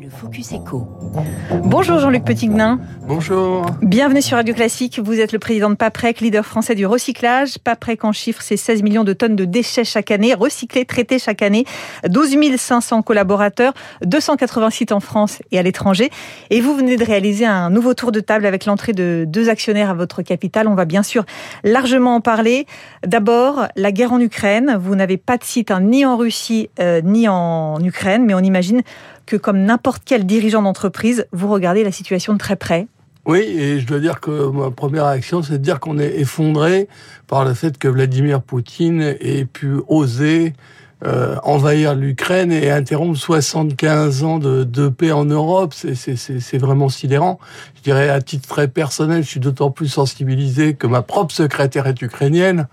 Le Focus Echo. Bonjour Jean-Luc Petitguenin. Bonjour. Bienvenue sur Radio Classique. Vous êtes le président de Paprec, leader français du recyclage. Paprec en chiffre, c'est 16 millions de tonnes de déchets chaque année, recyclés, traités chaque année. 12 500 collaborateurs, 280 sites en France et à l'étranger. Et vous venez de réaliser un nouveau tour de table avec l'entrée de deux actionnaires à votre capital. On va bien sûr largement en parler. D'abord, la guerre en Ukraine. Vous n'avez pas de site hein, ni en Russie euh, ni en Ukraine, mais on imagine que comme n'importe quel dirigeant d'entreprise, vous regardez la situation de très près. Oui, et je dois dire que ma première réaction, c'est de dire qu'on est effondré par le fait que Vladimir Poutine ait pu oser euh, envahir l'Ukraine et interrompre 75 ans de, de paix en Europe, c'est vraiment sidérant. Je dirais à titre très personnel, je suis d'autant plus sensibilisé que ma propre secrétaire est ukrainienne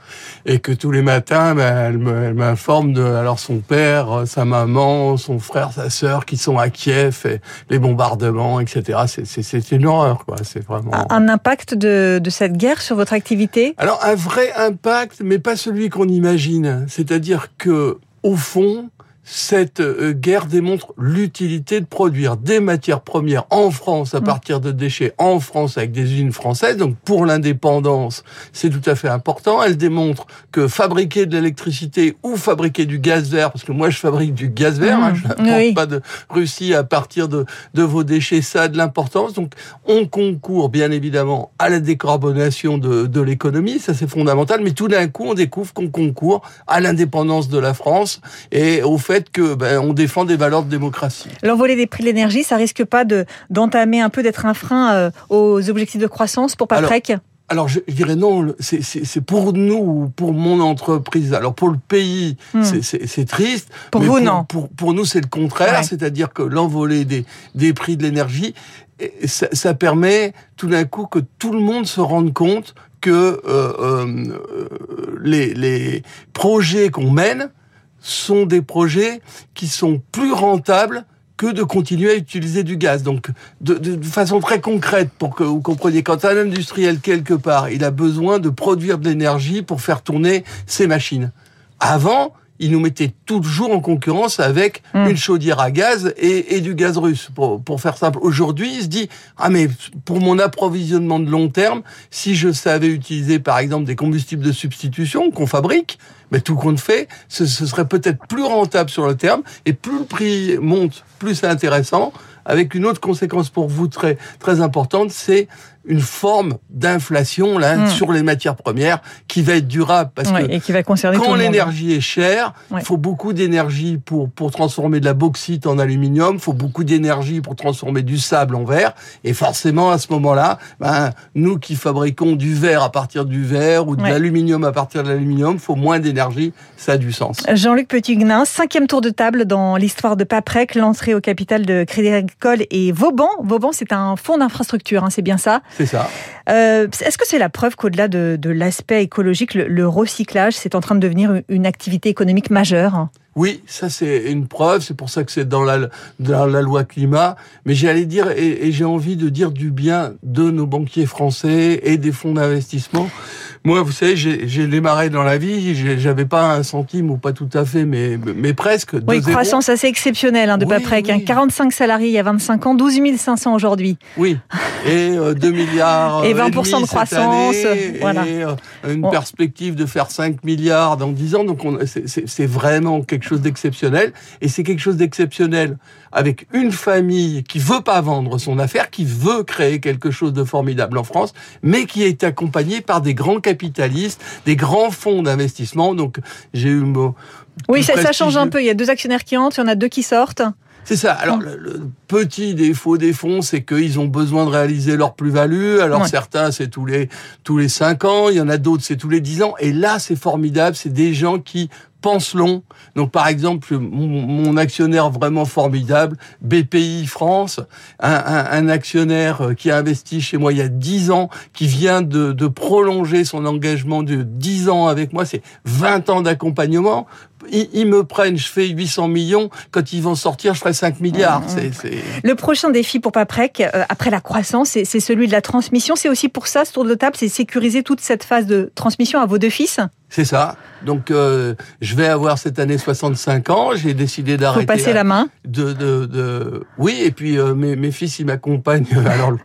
et que tous les matins, ben, elle m'informe de alors son père, sa maman, son frère, sa sœur qui sont à Kiev, et les bombardements, etc. C'est une horreur, quoi. C'est vraiment un impact de, de cette guerre sur votre activité? Alors un vrai impact, mais pas celui qu'on imagine. C'est-à-dire que au fond, cette euh, guerre démontre l'utilité de produire des matières premières en France à mm. partir de déchets en France avec des usines françaises. Donc pour l'indépendance, c'est tout à fait important. Elle démontre que fabriquer de l'électricité ou fabriquer du gaz vert, parce que moi je fabrique du gaz vert, hein, mm. je n'importe pas de Russie à partir de, de vos déchets, ça a de l'importance. Donc on concourt bien évidemment à la décarbonation de, de l'économie, ça c'est fondamental, mais tout d'un coup on découvre qu'on concourt à l'indépendance de la France et au fait que ben, on défend des valeurs de démocratie. L'envolée des prix de l'énergie, ça risque pas de d'entamer un peu d'être un frein euh, aux objectifs de croissance pour Paprec alors, je, dirais non, c'est pour nous, pour mon entreprise. Alors, pour le pays, hmm. c'est triste. Pour vous, non. Pour, pour nous, c'est le contraire. C'est-à-dire que l'envolée des, des prix de l'énergie, ça, ça, permet tout d'un coup que tout le monde se rende compte que euh, euh, les, les projets qu'on mène, sont des projets qui sont plus rentables que de continuer à utiliser du gaz. Donc, de, façon très concrète, pour que vous compreniez, quand un industriel, quelque part, il a besoin de produire de l'énergie pour faire tourner ses machines. Avant, il nous mettait toujours en concurrence avec hmm. une chaudière à gaz et, du gaz russe. Pour, pour faire simple, aujourd'hui, il se dit ah mais pour mon approvisionnement de long terme, si je savais utiliser par exemple des combustibles de substitution qu'on fabrique, mais tout compte fait, ce, ce serait peut-être plus rentable sur le terme et plus le prix monte, plus c'est intéressant. Avec une autre conséquence pour vous très très importante, c'est une forme d'inflation là hmm. sur les matières premières qui va être durable parce que et qui va concerner quand l'énergie est chère, il faut beaucoup d'énergie pour pour transformer de la bauxite en aluminium, il faut beaucoup d'énergie pour transformer du sable en verre et forcément à ce moment-là, ben nous qui fabriquons du verre à partir du verre ou de l'aluminium à partir de l'aluminium, faut moins d'énergie, ça a du sens. Jean-Luc Petitguenin, cinquième tour de table dans l'histoire de Paprec, l'entrée au capital de Crédit Agricole et Vauban. Vauban, c'est un fonds d'infrastructure, hein, c'est bien ça c'est ça. Euh, est-ce que c'est la preuve qu'au-delà de, l'aspect écologique, le, recyclage, c'est en train de devenir une activité économique majeure? Oui, ça c'est une preuve, c'est pour ça que c'est dans la, dans la loi climat. Mais j'allais dire, et, et j'ai envie de dire du bien de nos banquiers français et des fonds d'investissement. Moi, vous savez, j'ai démarré dans la vie, j'avais pas un centime ou pas tout à fait, mais, mais presque. Oui, croissance assez exceptionnelle hein, de oui, près. 45 salariés il y a 25 ans, 12 500 aujourd'hui. Oui, et 2 euh, milliards. et 20% euh, de croissance. voilà. Et euh, une perspective de faire 5 milliards dans 10 ans. Donc c'est vraiment quelque chose d'exceptionnel. Et c'est quelque chose d'exceptionnel avec une famille qui veut pas vendre son affaire, qui veut créer quelque chose de formidable en France, mais qui est accompagnée par des grands capitalistes, des grands fonds d'investissement. Donc j'ai eu oui, ça, ça, change un peu. Il y a deux actionnaires qui entrent, il y en a deux qui sortent. C'est ça. Alors, le, petit défaut des fonds, c'est qu'ils ont besoin de réaliser leur plus-value. Alors, certains, c'est tous les, tous les cinq ans. Il y en a d'autres, c'est tous les dix ans. Et là, c'est formidable. C'est des gens qui pensent long. Donc, par exemple, mon, actionnaire vraiment formidable, BPI France, un, actionnaire qui a investi chez moi il y a dix ans, qui vient de, de prolonger son engagement de dix ans avec moi. C'est 20 ans d'accompagnement ils, me prennent, je fais 800 millions, quand ils vont sortir, je ferai 5 milliards. Mmh. Le prochain défi pour Paprec, euh, après la croissance, c'est celui de la transmission. C'est aussi pour ça, ce tour de table, c'est sécuriser toute cette phase de transmission à vos deux fils? C'est ça. Donc, euh, je vais avoir cette année 65 ans. J'ai décidé d'arrêter. Faut passer la main. De, de, de... Oui, et puis euh, mes, mes, fils, ils m'accompagnent. Alors, le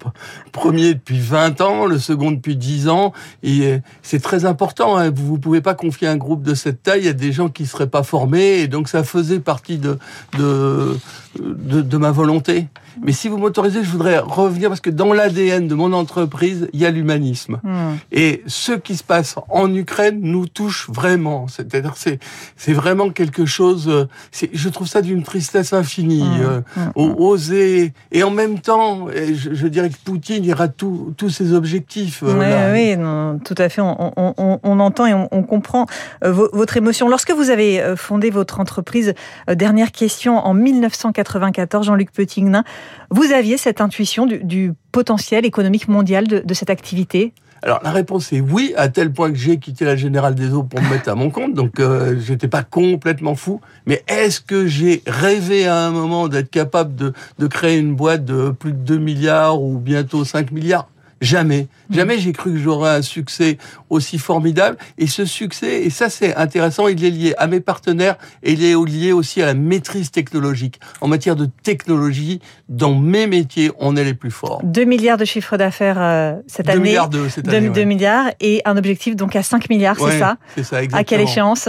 premier depuis 20 ans, le second depuis 10 ans. Et c'est très important. Hein. Vous ne pouvez pas confier un groupe de cette taille à des gens qui ne seraient pas formés. Et donc, ça faisait partie de, de, de, de ma volonté. Mais si vous m'autorisez, je voudrais revenir parce que dans l'ADN de mon entreprise, il y a l'humanisme. Hmm. Et ce qui se passe en Ukraine nous touche vraiment. C'est-à-dire, c'est c'est vraiment quelque chose. Euh, je trouve ça d'une tristesse infinie. Hmm. Euh, hmm. Oser et en même temps, je, je, dirais que Poutine ira tous tous ses objectifs. Euh, oui, non, tout à fait. On, on, on entend et on, on comprend votre émotion. Lorsque vous avez fondé votre entreprise, dernière question, en 1994, Jean-Luc Petitgnin, vous aviez cette intuition du, potentiel économique mondial de, cette activité? Alors la réponse est oui, à tel point que j'ai quitté la Générale des Eaux pour me mettre à mon compte, donc euh, j'étais pas complètement fou. Mais est-ce que j'ai rêvé à un moment d'être capable de, de créer une boîte de plus de 2 milliards ou bientôt 5 milliards? Jamais. Mm. Jamais j'ai cru que j'aurais un succès aussi formidable. Et ce succès, et ça c'est intéressant, il est lié à mes partenaires et il est lié aussi à la maîtrise technologique. En matière de technologie, dans mes métiers, on est les plus forts. 2 milliards de chiffre d'affaires euh, cette année. 2 milliards de cette année. 2, milliards et un objectif donc à 5 milliards, c'est ça C'est ça, exactement. À quelle échéance?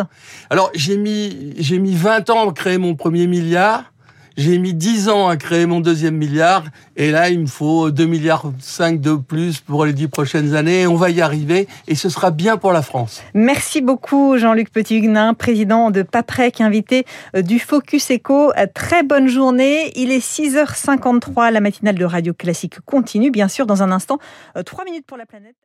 Alors j'ai mis, j'ai mis 20 ans à créer mon premier milliard. J'ai mis 10 ans à créer mon deuxième milliard et là, il me faut 2 milliards 5 de plus pour les 10 prochaines années. On va y arriver et ce sera bien pour la France. Merci beaucoup Jean-Luc Petit-Huguenin, président de PAPREC, invité euh, du Focus Echo. Euh, très bonne journée. Il est 6h53. La matinale de Radio Classique continue, bien sûr, dans un instant. 3 euh, minutes pour la planète.